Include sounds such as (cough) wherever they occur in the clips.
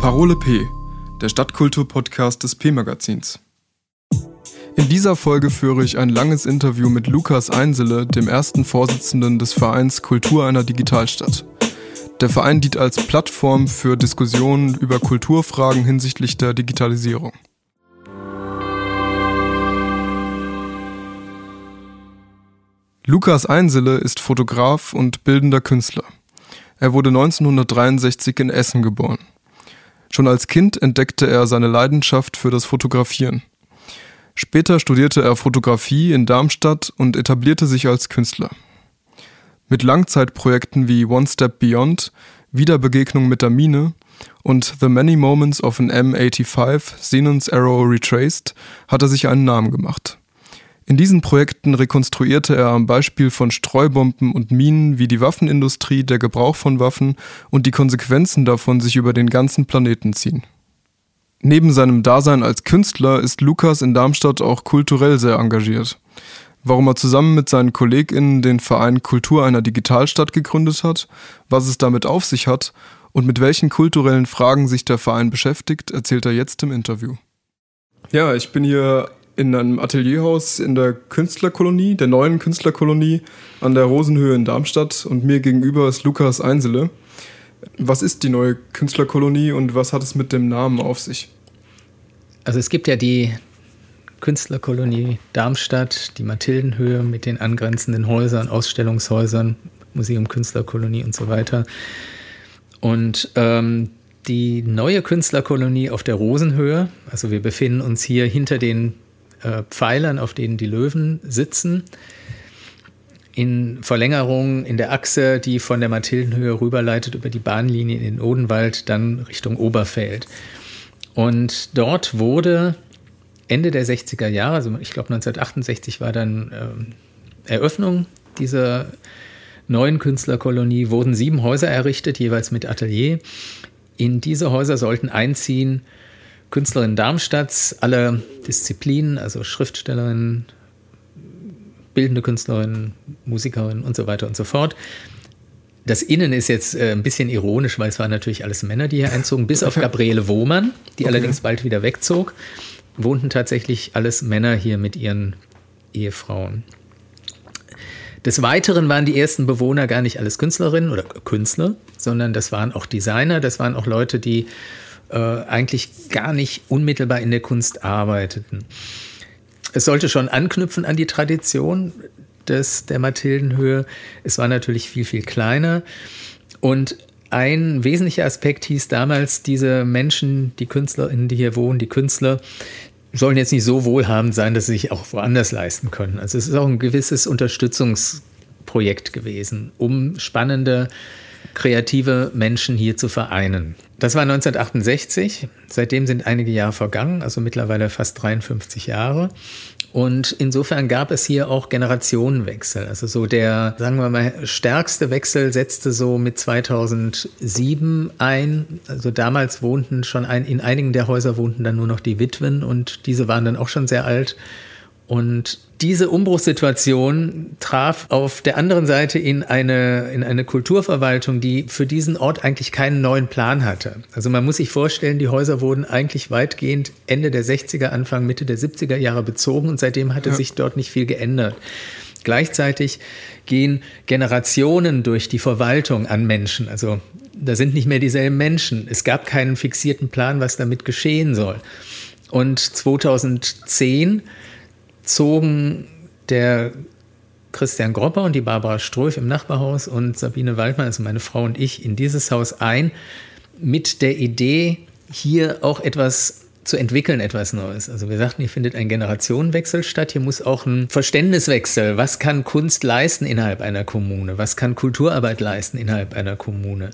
Parole P, der Stadtkultur-Podcast des P-Magazins. In dieser Folge führe ich ein langes Interview mit Lukas Einsele, dem ersten Vorsitzenden des Vereins Kultur einer Digitalstadt. Der Verein dient als Plattform für Diskussionen über Kulturfragen hinsichtlich der Digitalisierung. Lukas Einsele ist Fotograf und bildender Künstler. Er wurde 1963 in Essen geboren. Schon als Kind entdeckte er seine Leidenschaft für das Fotografieren. Später studierte er Fotografie in Darmstadt und etablierte sich als Künstler. Mit Langzeitprojekten wie One Step Beyond, Wiederbegegnung mit der Mine und The Many Moments of an M85, Xenon's Arrow Retraced, hat er sich einen Namen gemacht. In diesen Projekten rekonstruierte er am Beispiel von Streubomben und Minen, wie die Waffenindustrie, der Gebrauch von Waffen und die Konsequenzen davon sich über den ganzen Planeten ziehen. Neben seinem Dasein als Künstler ist Lukas in Darmstadt auch kulturell sehr engagiert. Warum er zusammen mit seinen KollegInnen den Verein Kultur einer Digitalstadt gegründet hat, was es damit auf sich hat und mit welchen kulturellen Fragen sich der Verein beschäftigt, erzählt er jetzt im Interview. Ja, ich bin hier in einem Atelierhaus in der Künstlerkolonie, der neuen Künstlerkolonie an der Rosenhöhe in Darmstadt und mir gegenüber ist Lukas Einsele. Was ist die neue Künstlerkolonie und was hat es mit dem Namen auf sich? Also es gibt ja die Künstlerkolonie Darmstadt, die Mathildenhöhe mit den angrenzenden Häusern, Ausstellungshäusern, Museum Künstlerkolonie und so weiter. Und ähm, die neue Künstlerkolonie auf der Rosenhöhe, also wir befinden uns hier hinter den äh, Pfeilern, auf denen die Löwen sitzen. In Verlängerung in der Achse, die von der Mathildenhöhe rüberleitet über die Bahnlinie in den Odenwald, dann Richtung Oberfeld. Und dort wurde Ende der 60er Jahre, also ich glaube 1968 war dann äh, Eröffnung dieser neuen Künstlerkolonie, wurden sieben Häuser errichtet, jeweils mit Atelier. In diese Häuser sollten einziehen Künstlerinnen Darmstadts, alle Disziplinen, also Schriftstellerinnen, bildende Künstlerinnen, Musikerinnen und so weiter und so fort. Das Innen ist jetzt äh, ein bisschen ironisch, weil es waren natürlich alles Männer, die hier einzogen, bis auf (laughs) Gabriele Wohmann, die okay. allerdings bald wieder wegzog, wohnten tatsächlich alles Männer hier mit ihren Ehefrauen. Des Weiteren waren die ersten Bewohner gar nicht alles Künstlerinnen oder Künstler, sondern das waren auch Designer, das waren auch Leute, die äh, eigentlich gar nicht unmittelbar in der Kunst arbeiteten. Es sollte schon anknüpfen an die Tradition des, der Mathildenhöhe. Es war natürlich viel, viel kleiner. Und ein wesentlicher Aspekt hieß damals, diese Menschen, die KünstlerInnen, die hier wohnen, die Künstler, sollen jetzt nicht so wohlhabend sein, dass sie sich auch woanders leisten können. Also es ist auch ein gewisses Unterstützungsprojekt gewesen, um spannende kreative Menschen hier zu vereinen. Das war 1968. Seitdem sind einige Jahre vergangen, also mittlerweile fast 53 Jahre. Und insofern gab es hier auch Generationenwechsel. Also so der, sagen wir mal, stärkste Wechsel setzte so mit 2007 ein. Also damals wohnten schon ein, in einigen der Häuser wohnten dann nur noch die Witwen und diese waren dann auch schon sehr alt. Und diese Umbruchssituation traf auf der anderen Seite in eine, in eine Kulturverwaltung, die für diesen Ort eigentlich keinen neuen Plan hatte. Also man muss sich vorstellen, die Häuser wurden eigentlich weitgehend Ende der 60er, Anfang, Mitte der 70er Jahre bezogen und seitdem hatte ja. sich dort nicht viel geändert. Gleichzeitig gehen Generationen durch die Verwaltung an Menschen. Also da sind nicht mehr dieselben Menschen. Es gab keinen fixierten Plan, was damit geschehen soll. Und 2010 zogen der Christian Gropper und die Barbara Ströf im Nachbarhaus und Sabine Waldmann, also meine Frau und ich, in dieses Haus ein, mit der Idee, hier auch etwas zu entwickeln, etwas Neues. Also wir sagten, hier findet ein Generationenwechsel statt, hier muss auch ein Verständniswechsel. Was kann Kunst leisten innerhalb einer Kommune? Was kann Kulturarbeit leisten innerhalb einer Kommune?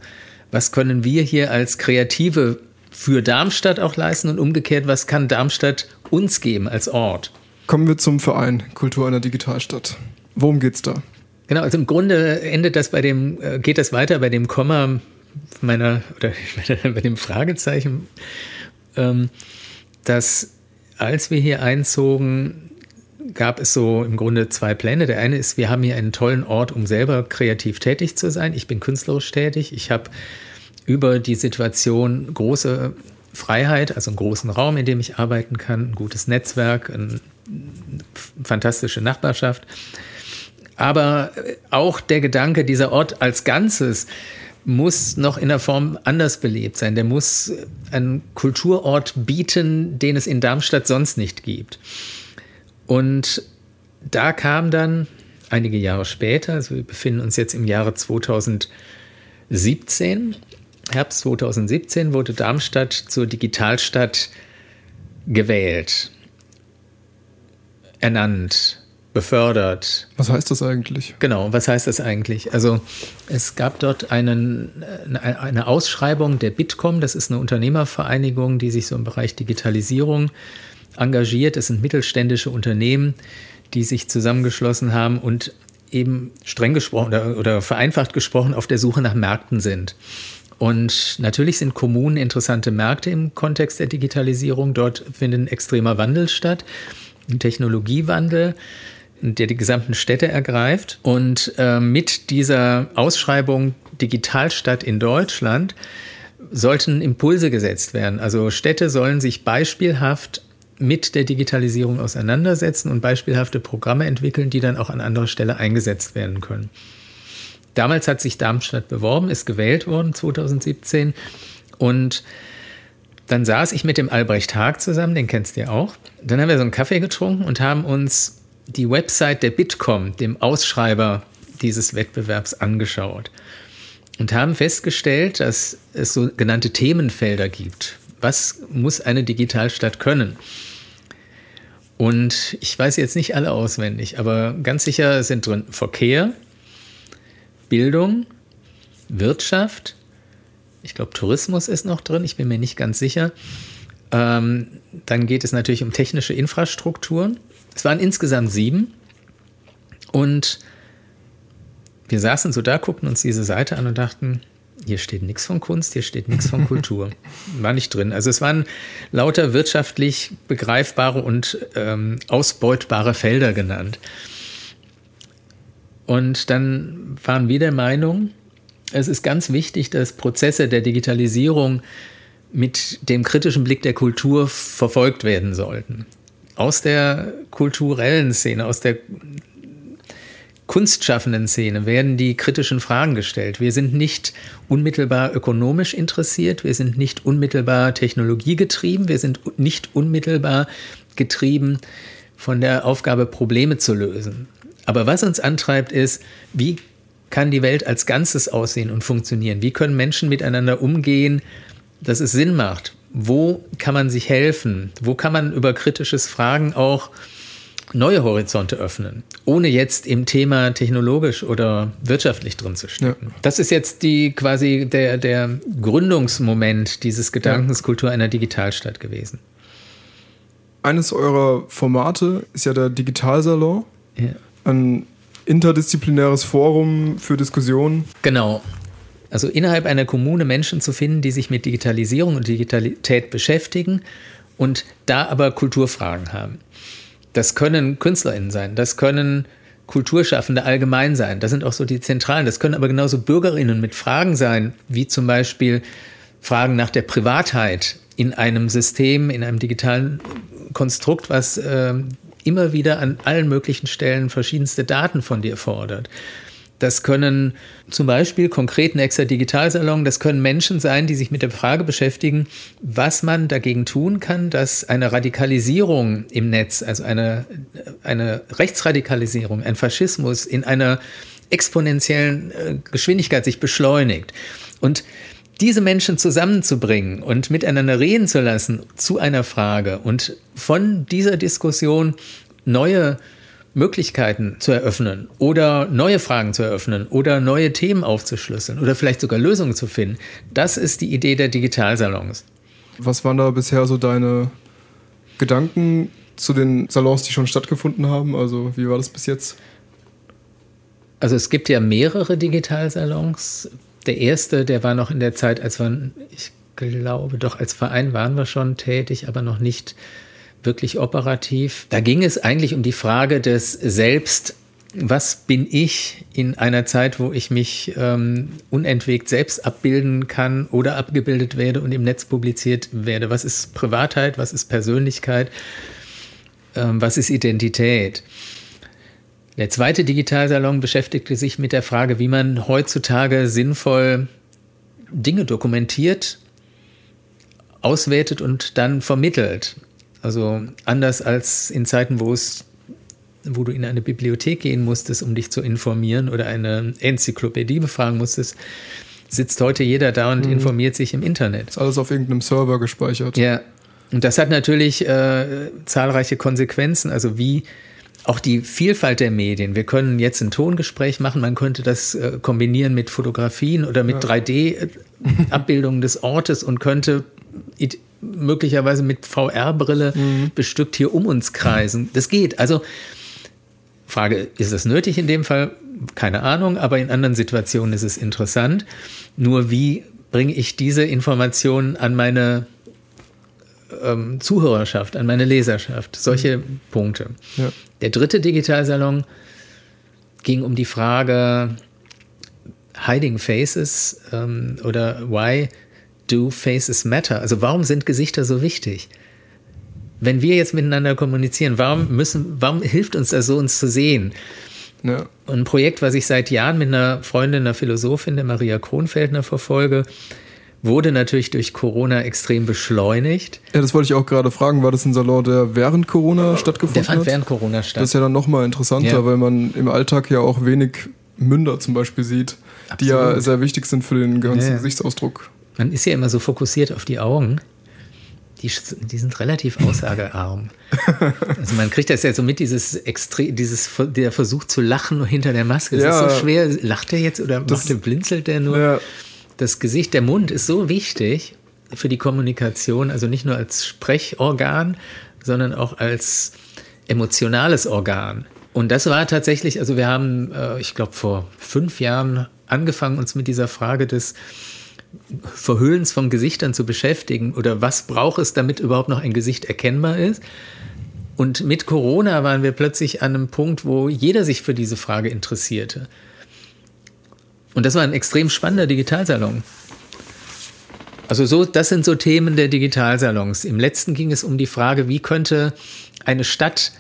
Was können wir hier als Kreative für Darmstadt auch leisten und umgekehrt, was kann Darmstadt uns geben als Ort? Kommen wir zum Verein Kultur einer Digitalstadt. Worum geht's da? Genau, also im Grunde endet das bei dem, äh, geht das weiter bei dem Komma meiner, oder (laughs) bei dem Fragezeichen, ähm, dass als wir hier einzogen, gab es so im Grunde zwei Pläne. Der eine ist, wir haben hier einen tollen Ort, um selber kreativ tätig zu sein. Ich bin künstlerisch tätig. Ich habe über die Situation große Freiheit, also einen großen Raum, in dem ich arbeiten kann, ein gutes Netzwerk, eine fantastische Nachbarschaft. Aber auch der Gedanke, dieser Ort als Ganzes muss noch in der Form anders belebt sein. Der muss einen Kulturort bieten, den es in Darmstadt sonst nicht gibt. Und da kam dann einige Jahre später, also wir befinden uns jetzt im Jahre 2017, Herbst 2017 wurde Darmstadt zur Digitalstadt gewählt, ernannt, befördert. Was heißt das eigentlich? Genau, was heißt das eigentlich? Also es gab dort einen, eine Ausschreibung der Bitkom, das ist eine Unternehmervereinigung, die sich so im Bereich Digitalisierung engagiert. Es sind mittelständische Unternehmen, die sich zusammengeschlossen haben und eben streng gesprochen oder, oder vereinfacht gesprochen auf der Suche nach Märkten sind. Und natürlich sind Kommunen interessante Märkte im Kontext der Digitalisierung. Dort findet ein extremer Wandel statt, Technologiewandel, der die gesamten Städte ergreift. Und äh, mit dieser Ausschreibung Digitalstadt in Deutschland sollten Impulse gesetzt werden. Also Städte sollen sich beispielhaft mit der Digitalisierung auseinandersetzen und beispielhafte Programme entwickeln, die dann auch an anderer Stelle eingesetzt werden können. Damals hat sich Darmstadt beworben, ist gewählt worden 2017 und dann saß ich mit dem Albrecht Haag zusammen, den kennst du ja auch. Dann haben wir so einen Kaffee getrunken und haben uns die Website der Bitkom, dem Ausschreiber dieses Wettbewerbs, angeschaut und haben festgestellt, dass es sogenannte Themenfelder gibt. Was muss eine Digitalstadt können? Und ich weiß jetzt nicht alle auswendig, aber ganz sicher sind drin Verkehr, Bildung, Wirtschaft, ich glaube Tourismus ist noch drin, ich bin mir nicht ganz sicher. Ähm, dann geht es natürlich um technische Infrastrukturen. Es waren insgesamt sieben. Und wir saßen so da, guckten uns diese Seite an und dachten, hier steht nichts von Kunst, hier steht nichts von Kultur. (laughs) War nicht drin. Also es waren lauter wirtschaftlich begreifbare und ähm, ausbeutbare Felder genannt. Und dann waren wir der Meinung, es ist ganz wichtig, dass Prozesse der Digitalisierung mit dem kritischen Blick der Kultur verfolgt werden sollten. Aus der kulturellen Szene, aus der kunstschaffenden Szene werden die kritischen Fragen gestellt. Wir sind nicht unmittelbar ökonomisch interessiert, wir sind nicht unmittelbar technologiegetrieben, wir sind nicht unmittelbar getrieben von der Aufgabe, Probleme zu lösen. Aber was uns antreibt, ist, wie kann die Welt als Ganzes aussehen und funktionieren? Wie können Menschen miteinander umgehen, dass es Sinn macht? Wo kann man sich helfen? Wo kann man über kritisches Fragen auch neue Horizonte öffnen, ohne jetzt im Thema technologisch oder wirtschaftlich drin zu stecken. Ja. Das ist jetzt die quasi der, der Gründungsmoment dieses Gedankens ja. Kultur einer Digitalstadt gewesen. Eines eurer Formate ist ja der Digitalsalon. Ja. Ein interdisziplinäres Forum für Diskussionen. Genau. Also innerhalb einer Kommune Menschen zu finden, die sich mit Digitalisierung und Digitalität beschäftigen und da aber Kulturfragen haben. Das können KünstlerInnen sein, das können Kulturschaffende allgemein sein. Das sind auch so die Zentralen. Das können aber genauso BürgerInnen mit Fragen sein, wie zum Beispiel Fragen nach der Privatheit in einem System, in einem digitalen Konstrukt, was äh, immer wieder an allen möglichen Stellen verschiedenste Daten von dir fordert. Das können zum Beispiel konkret ein extra Digitalsalon, das können Menschen sein, die sich mit der Frage beschäftigen, was man dagegen tun kann, dass eine Radikalisierung im Netz, also eine, eine Rechtsradikalisierung, ein Faschismus in einer exponentiellen äh, Geschwindigkeit sich beschleunigt. Und diese Menschen zusammenzubringen und miteinander reden zu lassen zu einer Frage und von dieser Diskussion neue Möglichkeiten zu eröffnen oder neue Fragen zu eröffnen oder neue Themen aufzuschlüsseln oder vielleicht sogar Lösungen zu finden. Das ist die Idee der Digitalsalons. Was waren da bisher so deine Gedanken zu den Salons, die schon stattgefunden haben? Also wie war das bis jetzt? Also es gibt ja mehrere Digitalsalons. Der erste, der war noch in der Zeit, als wir, ich glaube, doch als Verein waren wir schon tätig, aber noch nicht wirklich operativ. Da ging es eigentlich um die Frage des Selbst was bin ich in einer Zeit, wo ich mich ähm, unentwegt selbst abbilden kann oder abgebildet werde und im Netz publiziert werde? Was ist Privatheit? Was ist Persönlichkeit? Ähm, was ist Identität? Der zweite Digitalsalon beschäftigte sich mit der Frage, wie man heutzutage sinnvoll Dinge dokumentiert, auswertet und dann vermittelt. Also anders als in Zeiten, wo es wo du in eine Bibliothek gehen musstest, um dich zu informieren oder eine Enzyklopädie befragen musstest, sitzt heute jeder da und mhm. informiert sich im Internet. Ist alles auf irgendeinem Server gespeichert. Ja. Und das hat natürlich äh, zahlreiche Konsequenzen. Also wie auch die Vielfalt der Medien. Wir können jetzt ein Tongespräch machen, man könnte das äh, kombinieren mit Fotografien oder mit ja. 3D-Abbildungen des Ortes und könnte möglicherweise mit VR-Brille mhm. bestückt hier um uns kreisen. Das geht. Also Frage, ist das nötig in dem Fall? Keine Ahnung, aber in anderen Situationen ist es interessant. Nur wie bringe ich diese Informationen an meine ähm, Zuhörerschaft, an meine Leserschaft? Solche mhm. Punkte. Ja. Der dritte Digitalsalon ging um die Frage Hiding Faces ähm, oder Why do Faces matter? Also warum sind Gesichter so wichtig? wenn wir jetzt miteinander kommunizieren, warum müssen, warum hilft uns das so, uns zu sehen? Ja. ein Projekt, was ich seit Jahren mit einer Freundin, einer Philosophin, der Maria Kronfeldner verfolge, wurde natürlich durch Corona extrem beschleunigt. Ja, das wollte ich auch gerade fragen. War das ein Salon, der während Corona stattgefunden hat? Der fand hat? während Corona statt. Das ist ja dann nochmal interessanter, ja. weil man im Alltag ja auch wenig Münder zum Beispiel sieht, Absolut. die ja sehr wichtig sind für den ganzen ja. Gesichtsausdruck. Man ist ja immer so fokussiert auf die Augen die, die sind relativ (laughs) aussagearm. also man kriegt das ja so mit, dieses Extre dieses, der Versuch zu lachen hinter der Maske. Es ja. ist so schwer. Lacht er jetzt oder das, macht er, blinzelt der nur? Ja. Das Gesicht, der Mund ist so wichtig für die Kommunikation, also nicht nur als Sprechorgan, sondern auch als emotionales Organ. Und das war tatsächlich, also wir haben, äh, ich glaube, vor fünf Jahren angefangen, uns mit dieser Frage des Verhüllens von Gesichtern zu beschäftigen oder was braucht es, damit überhaupt noch ein Gesicht erkennbar ist. Und mit Corona waren wir plötzlich an einem Punkt, wo jeder sich für diese Frage interessierte. Und das war ein extrem spannender Digitalsalon. Also so, das sind so Themen der Digitalsalons. Im letzten ging es um die Frage, wie könnte eine Stadt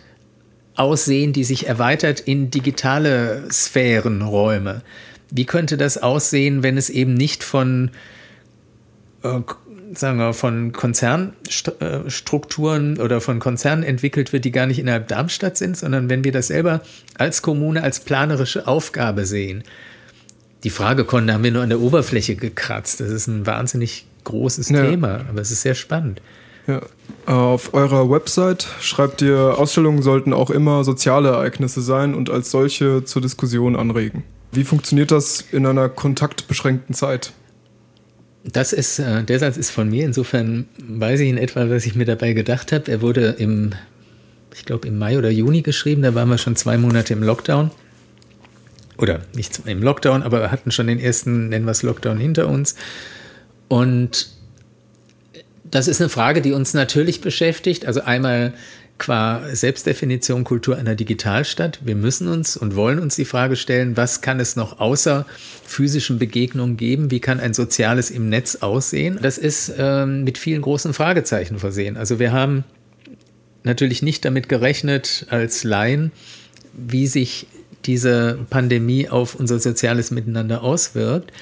aussehen, die sich erweitert in digitale Sphärenräume. Wie könnte das aussehen, wenn es eben nicht von, äh, sagen wir, von Konzernstrukturen oder von Konzernen entwickelt wird, die gar nicht innerhalb Darmstadt sind, sondern wenn wir das selber als Kommune, als planerische Aufgabe sehen? Die Fragekonten haben wir nur an der Oberfläche gekratzt. Das ist ein wahnsinnig großes ja. Thema, aber es ist sehr spannend. Ja. Auf eurer Website schreibt ihr, Ausstellungen sollten auch immer soziale Ereignisse sein und als solche zur Diskussion anregen. Wie funktioniert das in einer kontaktbeschränkten Zeit? Das ist, äh, der Satz ist von mir. Insofern weiß ich in etwa, was ich mir dabei gedacht habe. Er wurde im, ich glaube, im Mai oder Juni geschrieben. Da waren wir schon zwei Monate im Lockdown. Oder nicht im Lockdown, aber wir hatten schon den ersten, nennen wir es Lockdown hinter uns. Und das ist eine Frage, die uns natürlich beschäftigt. Also einmal qua Selbstdefinition Kultur einer Digitalstadt. Wir müssen uns und wollen uns die Frage stellen, was kann es noch außer physischen Begegnungen geben? Wie kann ein Soziales im Netz aussehen? Das ist ähm, mit vielen großen Fragezeichen versehen. Also wir haben natürlich nicht damit gerechnet als Laien, wie sich diese Pandemie auf unser soziales Miteinander auswirkt.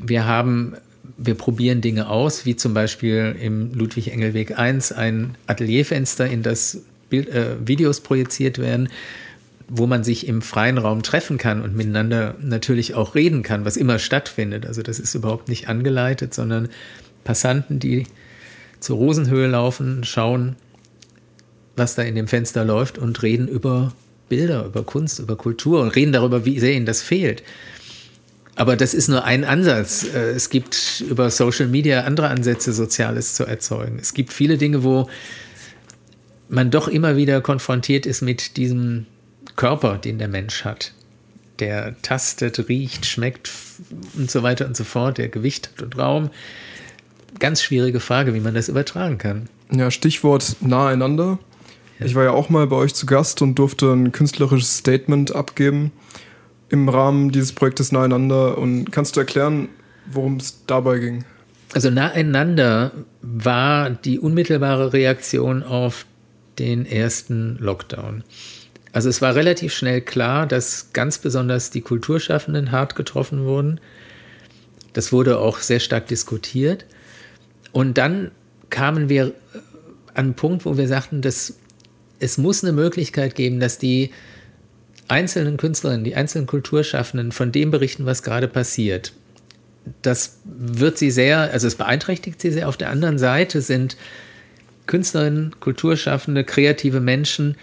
Wir haben wir probieren Dinge aus, wie zum Beispiel im Ludwig-Engel-Weg 1 ein Atelierfenster, in das Bild, äh, Videos projiziert werden, wo man sich im freien Raum treffen kann und miteinander natürlich auch reden kann, was immer stattfindet. Also das ist überhaupt nicht angeleitet, sondern Passanten, die zur Rosenhöhe laufen, schauen, was da in dem Fenster läuft und reden über Bilder, über Kunst, über Kultur und reden darüber, wie sehr ihnen das fehlt. Aber das ist nur ein Ansatz. Äh, es gibt über Social Media andere Ansätze, Soziales zu erzeugen. Es gibt viele Dinge, wo man doch immer wieder konfrontiert ist mit diesem Körper, den der Mensch hat. Der tastet, riecht, schmeckt und so weiter und so fort, der Gewicht hat und Raum. Ganz schwierige Frage, wie man das übertragen kann. Ja, Stichwort nahe einander. Ja. Ich war ja auch mal bei euch zu Gast und durfte ein künstlerisches Statement abgeben im Rahmen dieses Projektes Naheinander. Und kannst du erklären, worum es dabei ging? Also Naheinander war die unmittelbare Reaktion auf den ersten Lockdown. Also es war relativ schnell klar, dass ganz besonders die Kulturschaffenden hart getroffen wurden. Das wurde auch sehr stark diskutiert. Und dann kamen wir an einen Punkt, wo wir sagten, dass es muss eine Möglichkeit geben, dass die einzelnen Künstlerinnen, die einzelnen Kulturschaffenden von dem berichten, was gerade passiert. Das wird sie sehr, also es beeinträchtigt sie sehr. Auf der anderen Seite sind Künstlerinnen, Kulturschaffende, kreative Menschen,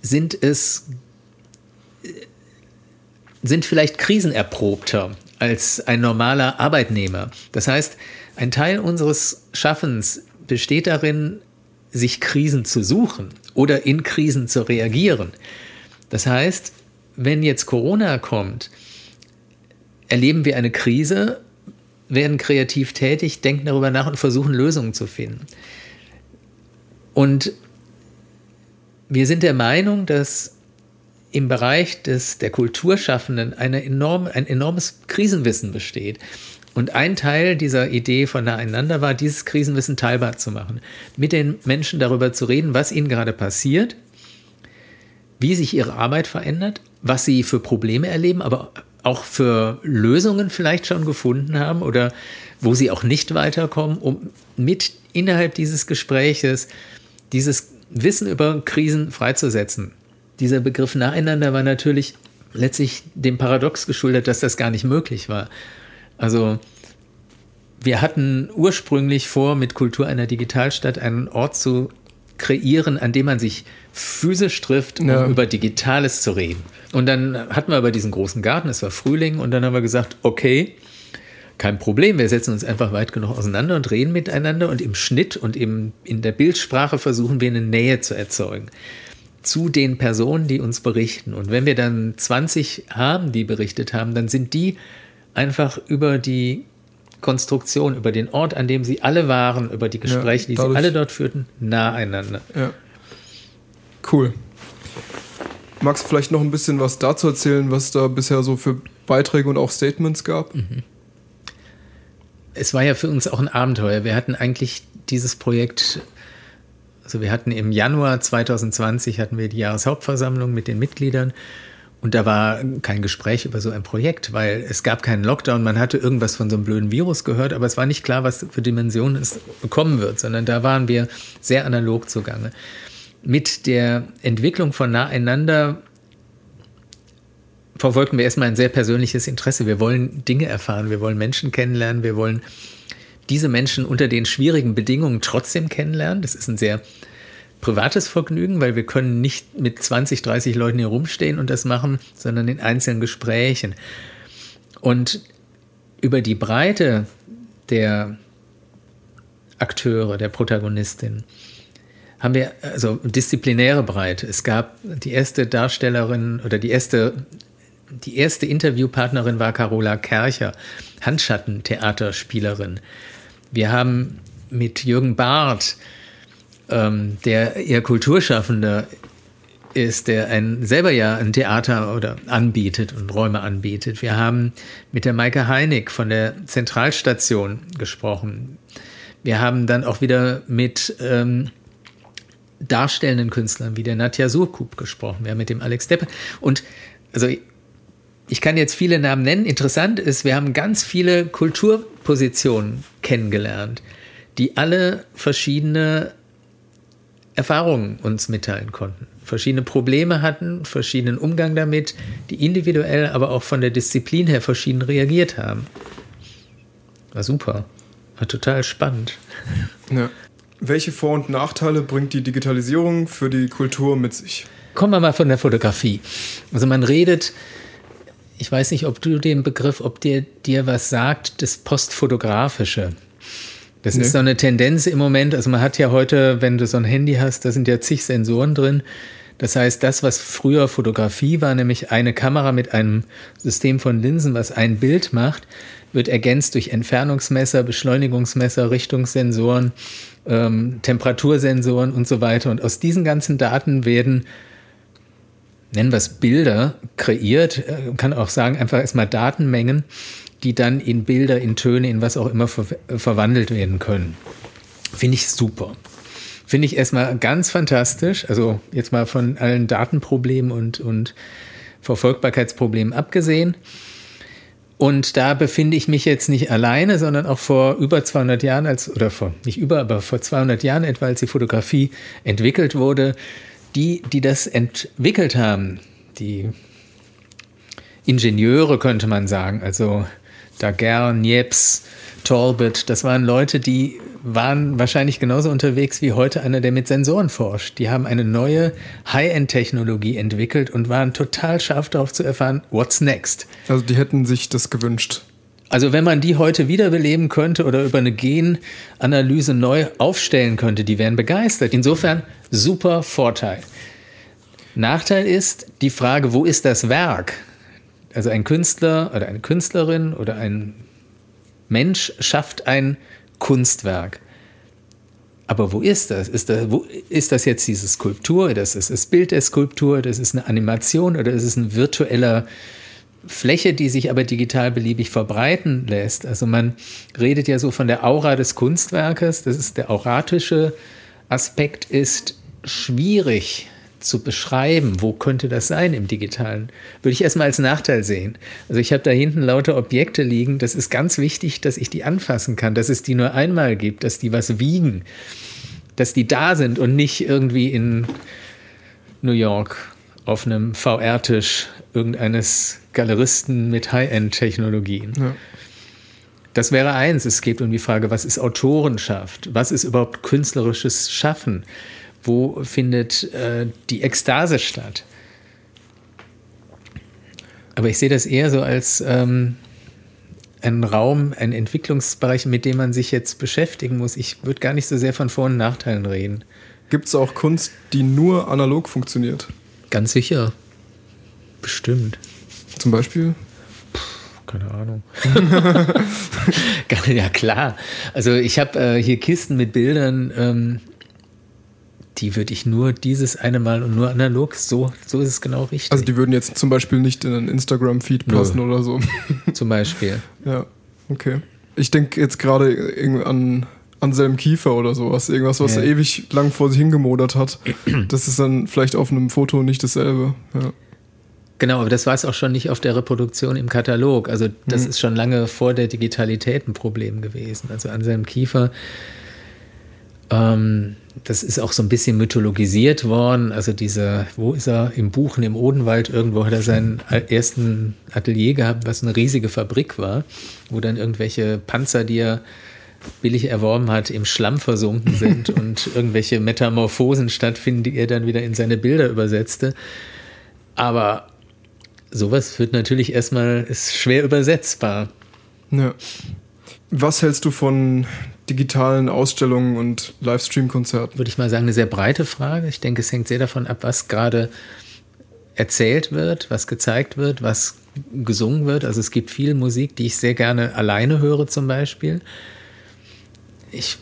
sind es, sind vielleicht krisenerprobter als ein normaler Arbeitnehmer. Das heißt, ein Teil unseres Schaffens besteht darin, sich Krisen zu suchen oder in Krisen zu reagieren. Das heißt, wenn jetzt Corona kommt, erleben wir eine Krise, werden kreativ tätig, denken darüber nach und versuchen Lösungen zu finden. Und wir sind der Meinung, dass im Bereich des, der Kulturschaffenden eine enorm, ein enormes Krisenwissen besteht. Und ein Teil dieser Idee von nacheinander war, dieses Krisenwissen teilbar zu machen. Mit den Menschen darüber zu reden, was ihnen gerade passiert, wie sich ihre Arbeit verändert, was sie für Probleme erleben, aber auch für Lösungen vielleicht schon gefunden haben oder wo sie auch nicht weiterkommen, um mit innerhalb dieses Gespräches dieses Wissen über Krisen freizusetzen. Dieser Begriff nacheinander war natürlich letztlich dem Paradox geschuldet, dass das gar nicht möglich war. Also wir hatten ursprünglich vor, mit Kultur einer Digitalstadt einen Ort zu kreieren, an dem man sich physisch trifft, um ja. über Digitales zu reden. Und dann hatten wir aber diesen großen Garten, es war Frühling, und dann haben wir gesagt, okay, kein Problem, wir setzen uns einfach weit genug auseinander und reden miteinander und im Schnitt und im, in der Bildsprache versuchen wir eine Nähe zu erzeugen zu den Personen, die uns berichten. Und wenn wir dann 20 haben, die berichtet haben, dann sind die einfach über die Konstruktion, über den Ort, an dem sie alle waren, über die Gespräche, die sie alle dort führten, nah einander. Cool. Magst du vielleicht noch ein bisschen was dazu erzählen, was da bisher so für Beiträge und auch Statements gab? Mhm. Es war ja für uns auch ein Abenteuer. Wir hatten eigentlich dieses Projekt, also wir hatten im Januar 2020 hatten wir die Jahreshauptversammlung mit den Mitgliedern und da war kein Gespräch über so ein Projekt, weil es gab keinen Lockdown. Man hatte irgendwas von so einem blöden Virus gehört, aber es war nicht klar, was für Dimensionen es bekommen wird, sondern da waren wir sehr analog zugange. Mit der Entwicklung von naheinander verfolgten wir erstmal ein sehr persönliches Interesse. Wir wollen Dinge erfahren, wir wollen Menschen kennenlernen, wir wollen diese Menschen unter den schwierigen Bedingungen trotzdem kennenlernen. Das ist ein sehr privates Vergnügen, weil wir können nicht mit 20, 30 Leuten hier rumstehen und das machen, sondern in einzelnen Gesprächen. Und über die Breite der Akteure, der Protagonistin, haben wir also disziplinäre Breite. Es gab die erste Darstellerin oder die erste, die erste Interviewpartnerin war Carola Kercher, Handschattentheaterspielerin. Wir haben mit Jürgen Barth ähm, der eher Kulturschaffender ist, der ein, selber ja ein Theater oder anbietet und Räume anbietet. Wir haben mit der Maike Heinig von der Zentralstation gesprochen. Wir haben dann auch wieder mit ähm, darstellenden Künstlern wie der Nadja Surkub gesprochen. Wir haben mit dem Alex Deppe. Und also ich kann jetzt viele Namen nennen. Interessant ist, wir haben ganz viele Kulturpositionen kennengelernt, die alle verschiedene Erfahrungen uns mitteilen konnten, verschiedene Probleme hatten, verschiedenen Umgang damit, die individuell, aber auch von der Disziplin her verschieden reagiert haben. War super, war total spannend. (laughs) Ja. Welche Vor- und Nachteile bringt die Digitalisierung für die Kultur mit sich? Kommen wir mal von der Fotografie. Also man redet, ich weiß nicht, ob du den Begriff, ob dir, dir was sagt, das Postfotografische. Das nee. ist so eine Tendenz im Moment. Also man hat ja heute, wenn du so ein Handy hast, da sind ja zig Sensoren drin. Das heißt, das, was früher Fotografie war, nämlich eine Kamera mit einem System von Linsen, was ein Bild macht, wird ergänzt durch Entfernungsmesser, Beschleunigungsmesser, Richtungssensoren, ähm, Temperatursensoren und so weiter. Und aus diesen ganzen Daten werden, nennen wir es Bilder, kreiert. Äh, kann auch sagen, einfach erstmal Datenmengen, die dann in Bilder, in Töne, in was auch immer ver verwandelt werden können. Finde ich super. Finde ich erstmal ganz fantastisch. Also jetzt mal von allen Datenproblemen und, und Verfolgbarkeitsproblemen abgesehen. Und da befinde ich mich jetzt nicht alleine, sondern auch vor über 200 Jahren, als, oder vor, nicht über, aber vor 200 Jahren etwa, als die Fotografie entwickelt wurde, die, die das entwickelt haben, die Ingenieure könnte man sagen, also Daguerre, Niepce, Talbot, das waren Leute, die waren wahrscheinlich genauso unterwegs wie heute einer, der mit Sensoren forscht. Die haben eine neue High-End-Technologie entwickelt und waren total scharf darauf zu erfahren, what's next. Also die hätten sich das gewünscht. Also wenn man die heute wiederbeleben könnte oder über eine Genanalyse neu aufstellen könnte, die wären begeistert. Insofern super Vorteil. Nachteil ist die Frage, wo ist das Werk? Also ein Künstler oder eine Künstlerin oder ein Mensch schafft ein Kunstwerk. Aber wo ist das? Ist das, wo, ist das jetzt diese Skulptur? Das ist das Bild der Skulptur? Das ist eine Animation oder ist es eine virtuelle Fläche, die sich aber digital beliebig verbreiten lässt? Also man redet ja so von der Aura des Kunstwerkes. Das ist der auratische Aspekt ist schwierig zu beschreiben, wo könnte das sein im digitalen, würde ich erstmal als Nachteil sehen. Also ich habe da hinten lauter Objekte liegen, das ist ganz wichtig, dass ich die anfassen kann, dass es die nur einmal gibt, dass die was wiegen, dass die da sind und nicht irgendwie in New York auf einem VR-Tisch irgendeines Galeristen mit High-End-Technologien. Ja. Das wäre eins. Es geht um die Frage, was ist Autorenschaft? Was ist überhaupt künstlerisches Schaffen? Wo findet äh, die Ekstase statt? Aber ich sehe das eher so als ähm, einen Raum, einen Entwicklungsbereich, mit dem man sich jetzt beschäftigen muss. Ich würde gar nicht so sehr von Vor- und Nachteilen reden. Gibt es auch Kunst, die nur analog funktioniert? Ganz sicher. Bestimmt. Zum Beispiel? keine Ahnung. (laughs) ja, klar. Also ich habe äh, hier Kisten mit Bildern, ähm, die würde ich nur dieses eine Mal und nur analog, so, so ist es genau richtig. Also die würden jetzt zum Beispiel nicht in einen Instagram-Feed passen Nö. oder so. (laughs) Zum Beispiel. Ja, okay. Ich denke jetzt gerade an Anselm Kiefer oder sowas. Irgendwas, was ja. ewig lang vor sich hingemodert hat. (clears throat) Das ist dann vielleicht auf einem Foto nicht dasselbe. Ja. Genau, aber das war es auch schon nicht auf der Reproduktion im Katalog. Also das mhm. ist schon lange vor der Digitalität ein Problem gewesen. Also Anselm Kiefer ähm, das ist auch so ein bisschen mythologisiert worden. Also diese, wo ist er? Im Buchen im Odenwald irgendwo hat er seinen (laughs) ersten Atelier gehabt, was eine riesige Fabrik war, wo dann irgendwelche Panzer, die er billig erworben hat, im Schlamm versunken sind (laughs) und irgendwelche Metamorphosen stattfinden, die er dann wieder in seine Bilder übersetzte. Aber sowas wird natürlich erstmal, ist schwer übersetzbar. Ja. Was hältst du von digitalen Ausstellungen und Livestream-Konzerten? Würde ich mal sagen, eine sehr breite Frage. Ich denke, es hängt sehr davon ab, was gerade erzählt wird, was gezeigt wird, was gesungen wird. Also es gibt viel Musik, die ich sehr gerne alleine höre zum Beispiel. Ich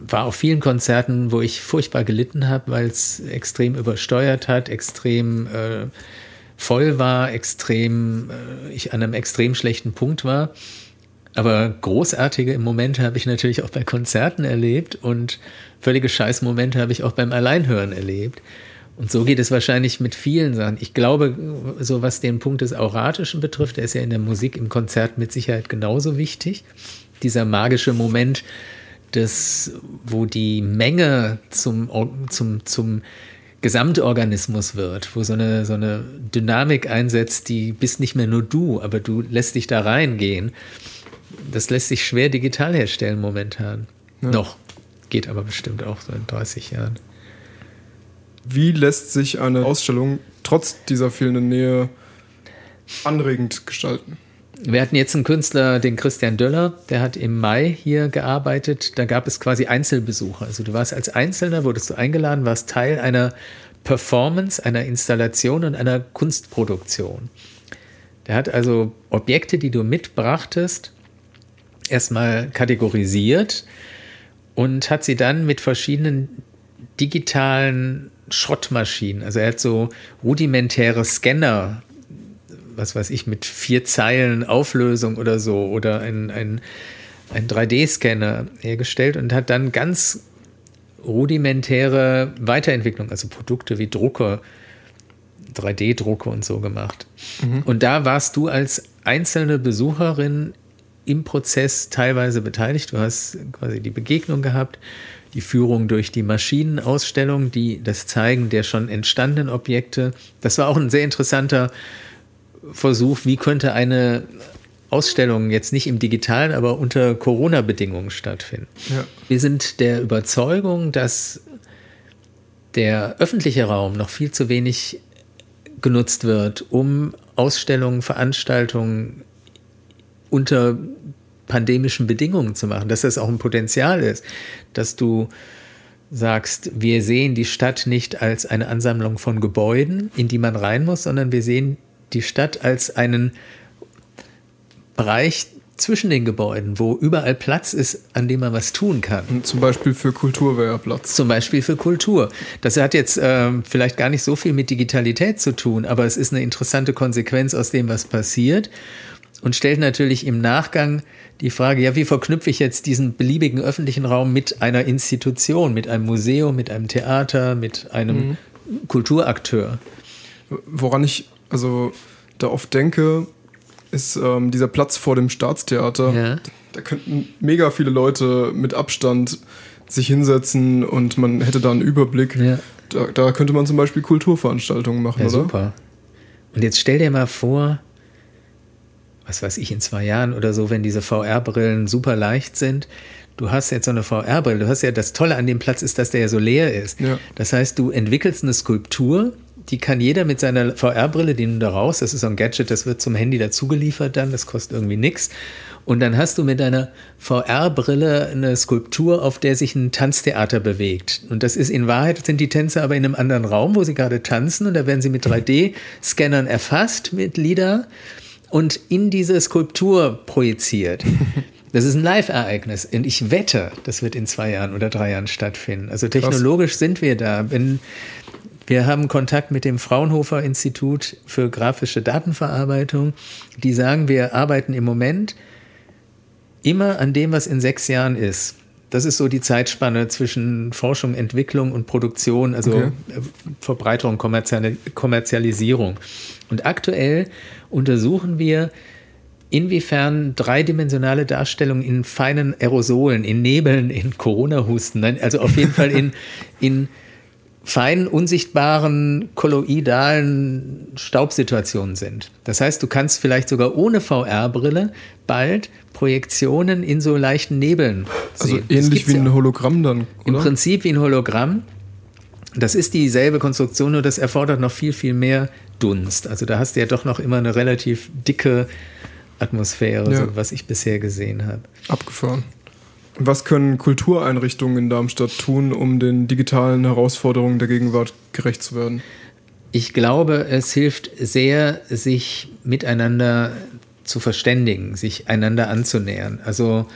war auf vielen Konzerten, wo ich furchtbar gelitten habe, weil es extrem übersteuert hat, extrem äh, voll war, extrem, äh, ich an einem extrem schlechten Punkt war. Aber großartige Momente habe ich natürlich auch bei Konzerten erlebt und völlige Scheißmomente habe ich auch beim Alleinhören erlebt. Und so geht es wahrscheinlich mit vielen Sachen. Ich glaube, so was den Punkt des Auratischen betrifft, der ist ja in der Musik im Konzert mit Sicherheit genauso wichtig. Dieser magische Moment, des, wo die Menge zum, zum, zum Gesamtorganismus wird, wo so eine, so eine Dynamik einsetzt, die bist nicht mehr nur du, aber du lässt dich da reingehen das lässt sich schwer digital herstellen momentan. Ja. Noch. Geht aber bestimmt auch so in 30 Jahren. Wie lässt sich eine Ausstellung trotz dieser fehlenden Nähe anregend gestalten? Wir hatten jetzt einen Künstler, den Christian Döller, der hat im Mai hier gearbeitet. Da gab es quasi Einzelbesucher. Also du warst als Einzelner, wurdest du eingeladen, warst Teil einer Performance, einer Installation und einer Kunstproduktion. Der hat also Objekte, die du mitbrachtest, erstmal kategorisiert und hat sie dann mit verschiedenen digitalen Schrottmaschinen, also er hat so rudimentäre Scanner, was weiß ich, mit vier Zeilen Auflösung oder so, oder ein, ein, ein 3D-Scanner hergestellt und hat dann ganz rudimentäre Weiterentwicklung, also Produkte wie Drucker, 3D-Drucke und so gemacht. Mhm. Und da warst du als einzelne Besucherin im Prozess teilweise beteiligt. Du hast quasi die Begegnung gehabt, die Führung durch die Maschinenausstellung, die das Zeigen der schon entstandenen Objekte. Das war auch ein sehr interessanter Versuch, wie könnte eine Ausstellungen jetzt nicht im digitalen, aber unter Corona-Bedingungen stattfinden. Ja. Wir sind der Überzeugung, dass der öffentliche Raum noch viel zu wenig genutzt wird, um Ausstellungen, Veranstaltungen unter pandemischen Bedingungen zu machen, dass das auch ein Potenzial ist, dass du sagst, wir sehen die Stadt nicht als eine Ansammlung von Gebäuden, in die man rein muss, sondern wir sehen die Stadt als einen Bereich zwischen den Gebäuden, wo überall Platz ist, an dem man was tun kann. Zum Beispiel für Kultur wäre Platz. Zum Beispiel für Kultur. Das hat jetzt äh, vielleicht gar nicht so viel mit Digitalität zu tun, aber es ist eine interessante Konsequenz aus dem, was passiert und stellt natürlich im Nachgang die Frage, ja, wie verknüpfe ich jetzt diesen beliebigen öffentlichen Raum mit einer Institution, mit einem Museum, mit einem Theater, mit einem mhm. Kulturakteur? Woran ich also da oft denke, ist ähm, dieser Platz vor dem Staatstheater. Ja. Da könnten mega viele Leute mit Abstand sich hinsetzen und man hätte da einen Überblick. Ja. Da, da, könnte man zum Beispiel Kulturveranstaltungen machen, ja, oder? Super. Und jetzt stell dir mal vor, was weiß ich, in zwei Jahren oder so, wenn diese VR-Brillen super leicht sind. Du hast jetzt so eine VR-Brille. Du hast ja das Tolle an dem Platz ist, dass der ja so leer ist. Ja. Das heißt, du entwickelst eine Skulptur, die kann jeder mit seiner VR-Brille, die du da raus, das ist so ein Gadget, das wird zum Handy dazugeliefert dann, das kostet irgendwie nichts. Und dann hast du mit deiner VR-Brille eine Skulptur, auf der sich ein Tanztheater bewegt. Und das ist in Wahrheit, sind die Tänzer aber in einem anderen Raum, wo sie gerade tanzen und da werden sie mit 3D-Scannern erfasst mit LIDAR und in diese Skulptur projiziert. (laughs) Das ist ein Live-Ereignis und ich wette, das wird in zwei Jahren oder drei Jahren stattfinden. Also technologisch Krass. sind wir da. Wenn, wir haben Kontakt mit dem Fraunhofer Institut für grafische Datenverarbeitung. Die sagen, wir arbeiten im Moment immer an dem, was in sechs Jahren ist. Das ist so die Zeitspanne zwischen Forschung, Entwicklung und Produktion, also okay. Verbreiterung, Kommerzialisierung. Und aktuell untersuchen wir, inwiefern dreidimensionale Darstellungen in feinen Aerosolen, in Nebeln, in Corona-Husten, also auf jeden Fall in, in feinen, unsichtbaren, kolloidalen Staubsituationen sind. Das heißt, du kannst vielleicht sogar ohne VR-Brille bald Projektionen in so leichten Nebeln also sehen. Also ähnlich wie ein Hologramm dann, oder? Im Prinzip wie ein Hologramm. Das ist dieselbe Konstruktion, nur das erfordert noch viel, viel mehr Dunst. Also da hast du ja doch noch immer eine relativ dicke Atmosphäre, ja. so was ich bisher gesehen habe. Abgefahren. Was können Kultureinrichtungen in Darmstadt tun, um den digitalen Herausforderungen der Gegenwart gerecht zu werden? Ich glaube, es hilft sehr, sich miteinander zu verständigen, sich einander anzunähern. Also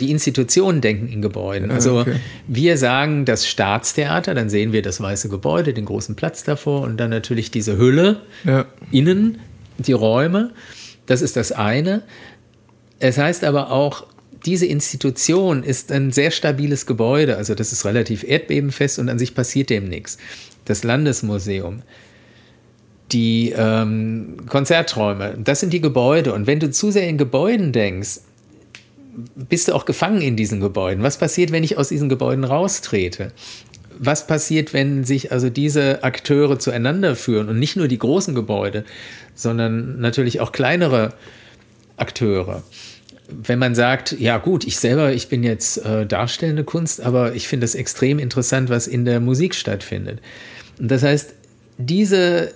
die Institutionen denken in Gebäuden. Also okay. wir sagen das Staatstheater, dann sehen wir das weiße Gebäude, den großen Platz davor und dann natürlich diese Hülle ja. innen, die Räume. Das ist das eine. Es heißt aber auch diese Institution ist ein sehr stabiles Gebäude, also das ist relativ erdbebenfest und an sich passiert dem nichts. Das Landesmuseum, die ähm, Konzerträume, das sind die Gebäude. Und wenn du zu sehr in Gebäuden denkst, bist du auch gefangen in diesen Gebäuden. Was passiert, wenn ich aus diesen Gebäuden raustrete? Was passiert, wenn sich also diese Akteure zueinander führen und nicht nur die großen Gebäude, sondern natürlich auch kleinere Akteure? Wenn man sagt, ja gut, ich selber, ich bin jetzt äh, darstellende Kunst, aber ich finde es extrem interessant, was in der Musik stattfindet. Und das heißt, diese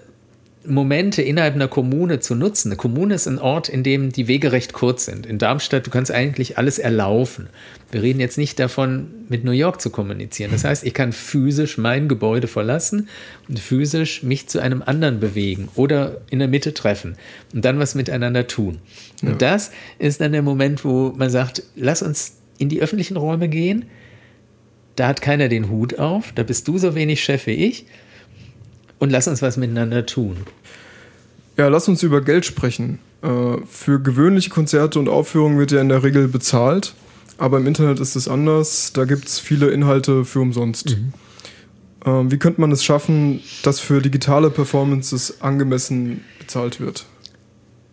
Momente innerhalb einer Kommune zu nutzen. Eine Kommune ist ein Ort, in dem die Wege recht kurz sind. In Darmstadt, du kannst eigentlich alles erlaufen. Wir reden jetzt nicht davon, mit New York zu kommunizieren. Das heißt, ich kann physisch mein Gebäude verlassen und physisch mich zu einem anderen bewegen oder in der Mitte treffen und dann was miteinander tun. Ja. Und das ist dann der Moment, wo man sagt, lass uns in die öffentlichen Räume gehen. Da hat keiner den Hut auf, da bist du so wenig Chef wie ich und lass uns was miteinander tun. Ja, lass uns über Geld sprechen. Äh, für gewöhnliche Konzerte und Aufführungen wird ja in der Regel bezahlt, aber im Internet ist es anders. Da gibt es viele Inhalte für umsonst. Mhm. Ähm, wie könnte man es schaffen, dass für digitale Performances angemessen bezahlt wird?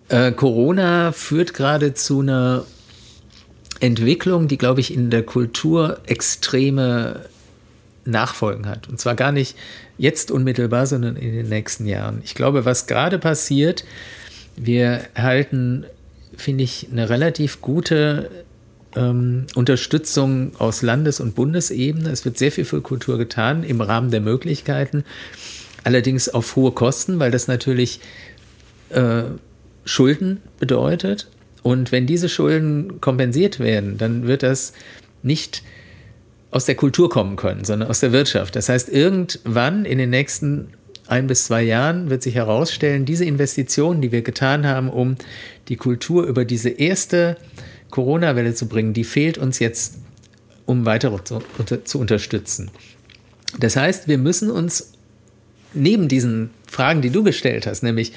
Äh, Corona führt gerade zu einer Entwicklung, die, glaube ich, in der Kultur extreme Nachfolgen hat. Und zwar gar nicht jetzt unmittelbar, sondern in den nächsten Jahren. Ich glaube, was gerade passiert, wir erhalten, finde ich, eine relativ gute ähm, Unterstützung aus Landes- und Bundesebene. Es wird sehr viel für Kultur getan im Rahmen der Möglichkeiten, allerdings auf hohe Kosten, weil das natürlich äh, Schulden bedeutet. Und wenn diese Schulden kompensiert werden, dann wird das nicht aus der Kultur kommen können, sondern aus der Wirtschaft. Das heißt, irgendwann in den nächsten ein bis zwei Jahren wird sich herausstellen, diese Investitionen, die wir getan haben, um die Kultur über diese erste Corona-Welle zu bringen, die fehlt uns jetzt, um weitere zu, unter, zu unterstützen. Das heißt, wir müssen uns neben diesen Fragen, die du gestellt hast, nämlich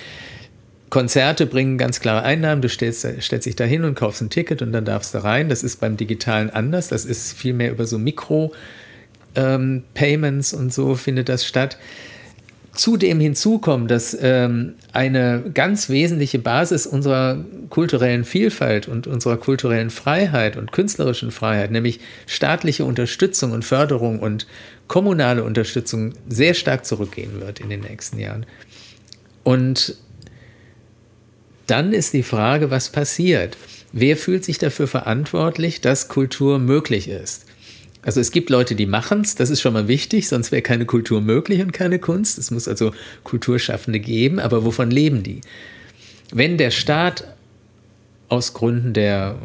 Konzerte bringen ganz klare Einnahmen. Du stellst, stellst dich da hin und kaufst ein Ticket und dann darfst du rein. Das ist beim Digitalen anders. Das ist viel mehr über so Mikro-Payments ähm, und so findet das statt. Zudem hinzukommt, dass ähm, eine ganz wesentliche Basis unserer kulturellen Vielfalt und unserer kulturellen Freiheit und künstlerischen Freiheit, nämlich staatliche Unterstützung und Förderung und kommunale Unterstützung, sehr stark zurückgehen wird in den nächsten Jahren. Und dann ist die Frage, was passiert? Wer fühlt sich dafür verantwortlich, dass Kultur möglich ist? Also es gibt Leute, die machen es, das ist schon mal wichtig, sonst wäre keine Kultur möglich und keine Kunst. Es muss also Kulturschaffende geben, aber wovon leben die? Wenn der Staat aus Gründen der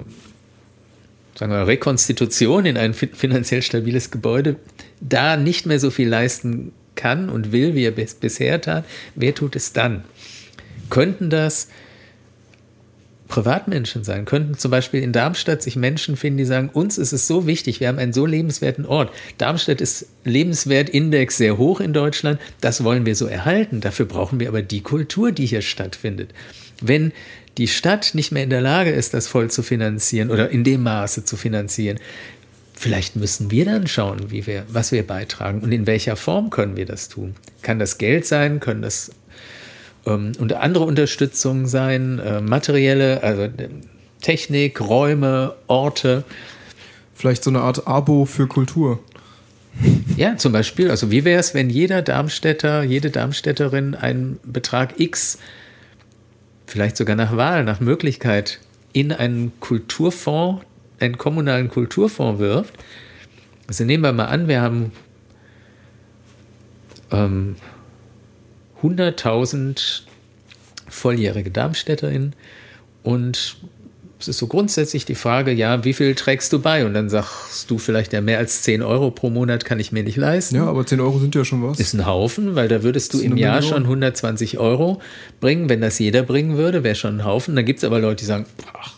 sagen wir, Rekonstitution in ein finanziell stabiles Gebäude da nicht mehr so viel leisten kann und will, wie er bisher tat, wer tut es dann? Könnten das Privatmenschen sein, könnten zum Beispiel in Darmstadt sich Menschen finden, die sagen, uns ist es so wichtig, wir haben einen so lebenswerten Ort. Darmstadt ist Lebenswertindex sehr hoch in Deutschland, das wollen wir so erhalten. Dafür brauchen wir aber die Kultur, die hier stattfindet. Wenn die Stadt nicht mehr in der Lage ist, das voll zu finanzieren oder in dem Maße zu finanzieren, vielleicht müssen wir dann schauen, wie wir, was wir beitragen und in welcher Form können wir das tun. Kann das Geld sein, können das ähm, und andere Unterstützung sein, äh, materielle, also äh, Technik, Räume, Orte. Vielleicht so eine Art Abo für Kultur. Ja, zum Beispiel, also wie wäre es, wenn jeder Darmstädter, jede Darmstädterin einen Betrag X, vielleicht sogar nach Wahl, nach Möglichkeit, in einen Kulturfonds, einen kommunalen Kulturfonds wirft? Also nehmen wir mal an, wir haben ähm, 100.000 volljährige Darmstädterinnen und es ist so grundsätzlich die Frage, ja, wie viel trägst du bei? Und dann sagst du vielleicht, ja, mehr als 10 Euro pro Monat kann ich mir nicht leisten. Ja, aber 10 Euro sind ja schon was. Ist ein Haufen, weil da würdest du im Jahr Million. schon 120 Euro bringen. Wenn das jeder bringen würde, wäre schon ein Haufen. Dann gibt es aber Leute, die sagen, ach,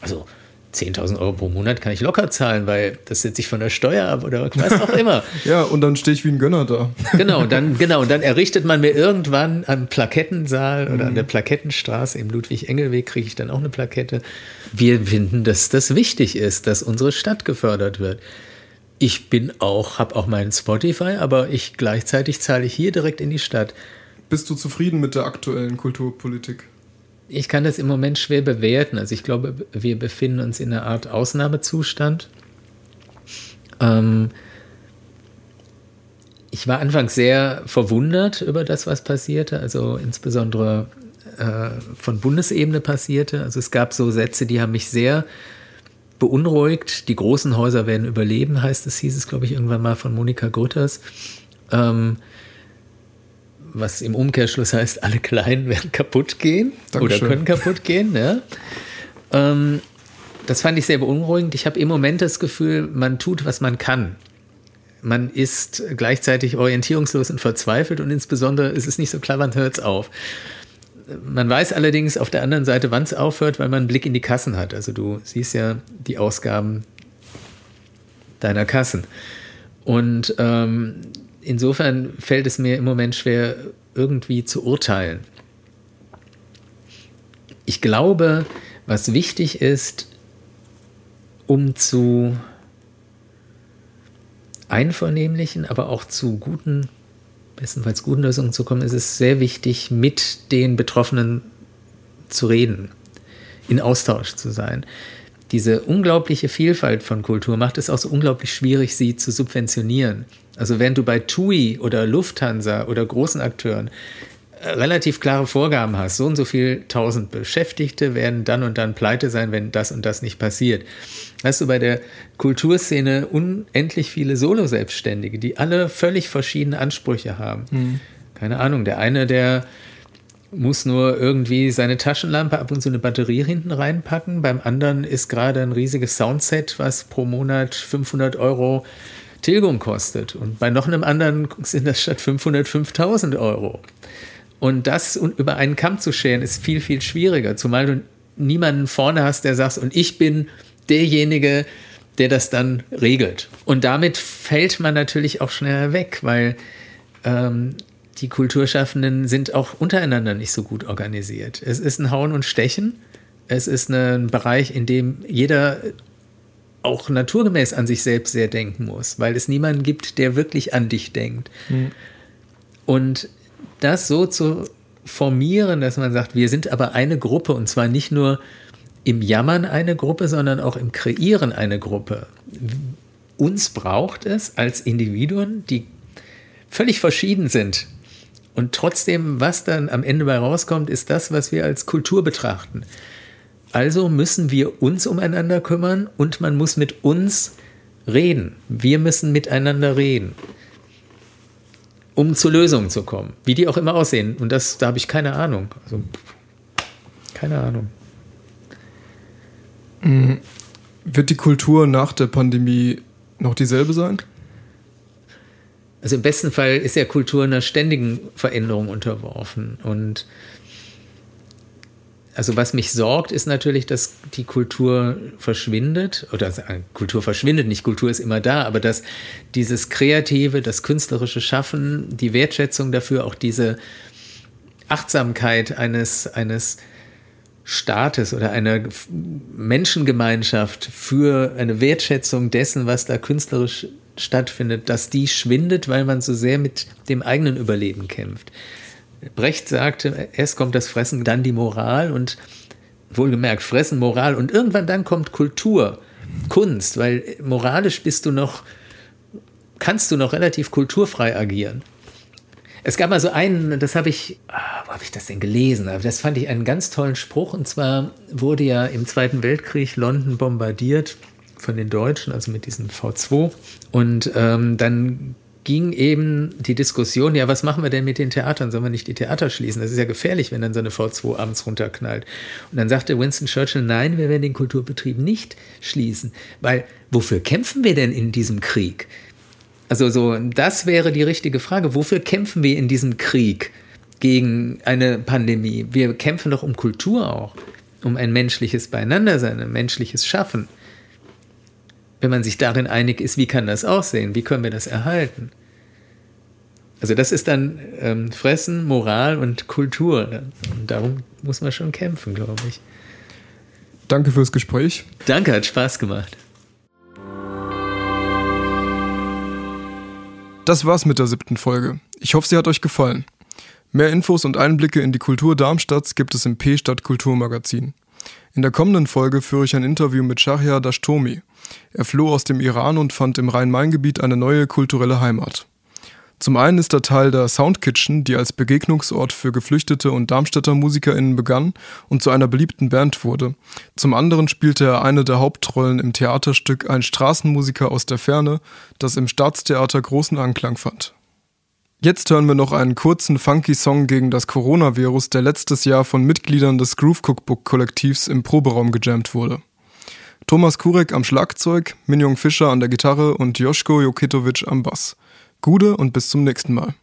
also 10.000 Euro pro Monat kann ich locker zahlen, weil das setze ich von der Steuer ab oder was auch immer. (laughs) ja, und dann stehe ich wie ein Gönner da. (laughs) genau, dann, genau, und dann errichtet man mir irgendwann am Plakettensaal oder mhm. an der Plakettenstraße im Ludwig-Engel-Weg kriege ich dann auch eine Plakette. Wir finden, dass das wichtig ist, dass unsere Stadt gefördert wird. Ich bin auch, habe auch meinen Spotify, aber ich gleichzeitig zahle ich hier direkt in die Stadt. Bist du zufrieden mit der aktuellen Kulturpolitik? Ich kann das im Moment schwer bewerten. Also ich glaube, wir befinden uns in einer Art Ausnahmezustand. Ähm, ich war anfangs sehr verwundert über das, was passierte, also insbesondere äh, von Bundesebene passierte. Also es gab so Sätze, die haben mich sehr beunruhigt. Die großen Häuser werden überleben, heißt es, hieß es, glaube ich, irgendwann mal von Monika Grütters. Ähm, was im Umkehrschluss heißt, alle Kleinen werden kaputt gehen Dankeschön. oder können kaputt gehen. Ja. Ähm, das fand ich sehr beunruhigend. Ich habe im Moment das Gefühl, man tut, was man kann. Man ist gleichzeitig orientierungslos und verzweifelt und insbesondere ist es nicht so klar, wann hört es auf. Man weiß allerdings auf der anderen Seite, wann es aufhört, weil man einen Blick in die Kassen hat. Also du siehst ja die Ausgaben deiner Kassen. Und ähm, insofern fällt es mir im Moment schwer, irgendwie zu urteilen. Ich glaube, was wichtig ist, um zu einvernehmlichen, aber auch zu guten, bestenfalls guten Lösungen zu kommen, ist es sehr wichtig, mit den Betroffenen zu reden, in Austausch zu sein. Diese unglaubliche Vielfalt von Kultur macht es auch so unglaublich schwierig, sie zu subventionieren. Also während du bei TUI oder Lufthansa oder großen Akteuren äh, relativ klare Vorgaben hast, so und so viel tausend Beschäftigte werden dann und dann pleite sein, wenn das und das nicht passiert. Hast du bei der Kulturszene unendlich viele Solo-Selbstständige, die alle völlig verschiedene Ansprüche haben. Mhm. Keine Ahnung, der eine, der muss nur irgendwie seine Taschenlampe ab und zu eine Batterie hinten reinpacken. Beim anderen ist gerade ein riesiges Soundset, was pro Monat 500 Euro Tilgung kostet. Und bei noch einem anderen sind das statt 500 5000 Euro. Und das über einen Kamm zu scheren, ist viel, viel schwieriger, zumal du niemanden vorne hast, der sagt, und ich bin derjenige, der das dann regelt. Und damit fällt man natürlich auch schneller weg, weil ähm, die Kulturschaffenden sind auch untereinander nicht so gut organisiert. Es ist ein Hauen und Stechen. Es ist ein Bereich, in dem jeder auch naturgemäß an sich selbst sehr denken muss, weil es niemanden gibt, der wirklich an dich denkt. Mhm. Und das so zu formieren, dass man sagt, wir sind aber eine Gruppe und zwar nicht nur im Jammern eine Gruppe, sondern auch im Kreieren eine Gruppe. Uns braucht es als Individuen, die völlig verschieden sind. Und trotzdem, was dann am Ende bei rauskommt, ist das, was wir als Kultur betrachten. Also müssen wir uns umeinander kümmern und man muss mit uns reden. Wir müssen miteinander reden, um zu Lösungen zu kommen, wie die auch immer aussehen. Und das, da habe ich keine Ahnung. Also, keine Ahnung. Mhm. Wird die Kultur nach der Pandemie noch dieselbe sein? Also im besten Fall ist ja Kultur einer ständigen Veränderung unterworfen. Und also was mich sorgt, ist natürlich, dass die Kultur verschwindet. Oder äh, Kultur verschwindet, nicht Kultur ist immer da, aber dass dieses Kreative, das künstlerische Schaffen, die Wertschätzung dafür, auch diese Achtsamkeit eines, eines Staates oder einer Menschengemeinschaft für eine Wertschätzung dessen, was da künstlerisch stattfindet, dass die schwindet, weil man so sehr mit dem eigenen Überleben kämpft. Brecht sagte, erst kommt das Fressen, dann die Moral und wohlgemerkt Fressen, Moral und irgendwann dann kommt Kultur, Kunst, weil moralisch bist du noch, kannst du noch relativ kulturfrei agieren. Es gab mal so einen, das habe ich, ah, wo habe ich das denn gelesen? Das fand ich einen ganz tollen Spruch. Und zwar wurde ja im Zweiten Weltkrieg London bombardiert von den Deutschen, also mit diesen V2. Und ähm, dann ging eben die Diskussion, ja, was machen wir denn mit den Theatern? Sollen wir nicht die Theater schließen? Das ist ja gefährlich, wenn dann so eine V2 abends runterknallt. Und dann sagte Winston Churchill, nein, wir werden den Kulturbetrieb nicht schließen, weil wofür kämpfen wir denn in diesem Krieg? Also so, das wäre die richtige Frage. Wofür kämpfen wir in diesem Krieg gegen eine Pandemie? Wir kämpfen doch um Kultur auch, um ein menschliches Beieinandersein, ein menschliches Schaffen. Wenn man sich darin einig ist, wie kann das aussehen? Wie können wir das erhalten? Also das ist dann ähm, Fressen, Moral und Kultur. Und darum muss man schon kämpfen, glaube ich. Danke fürs Gespräch. Danke, hat Spaß gemacht. Das war's mit der siebten Folge. Ich hoffe, sie hat euch gefallen. Mehr Infos und Einblicke in die Kultur Darmstadts gibt es im P-Stadt Kulturmagazin. In der kommenden Folge führe ich ein Interview mit Shahya Dashtomi. Er floh aus dem Iran und fand im Rhein-Main-Gebiet eine neue kulturelle Heimat. Zum einen ist er Teil der Sound Kitchen, die als Begegnungsort für Geflüchtete und Darmstädter MusikerInnen begann und zu einer beliebten Band wurde. Zum anderen spielte er eine der Hauptrollen im Theaterstück Ein Straßenmusiker aus der Ferne, das im Staatstheater großen Anklang fand. Jetzt hören wir noch einen kurzen funky Song gegen das Coronavirus, der letztes Jahr von Mitgliedern des Groove Cookbook Kollektivs im Proberaum gejammt wurde. Thomas Kurek am Schlagzeug, Minjong Fischer an der Gitarre und Joschko Jokitovic am Bass. Gude und bis zum nächsten Mal.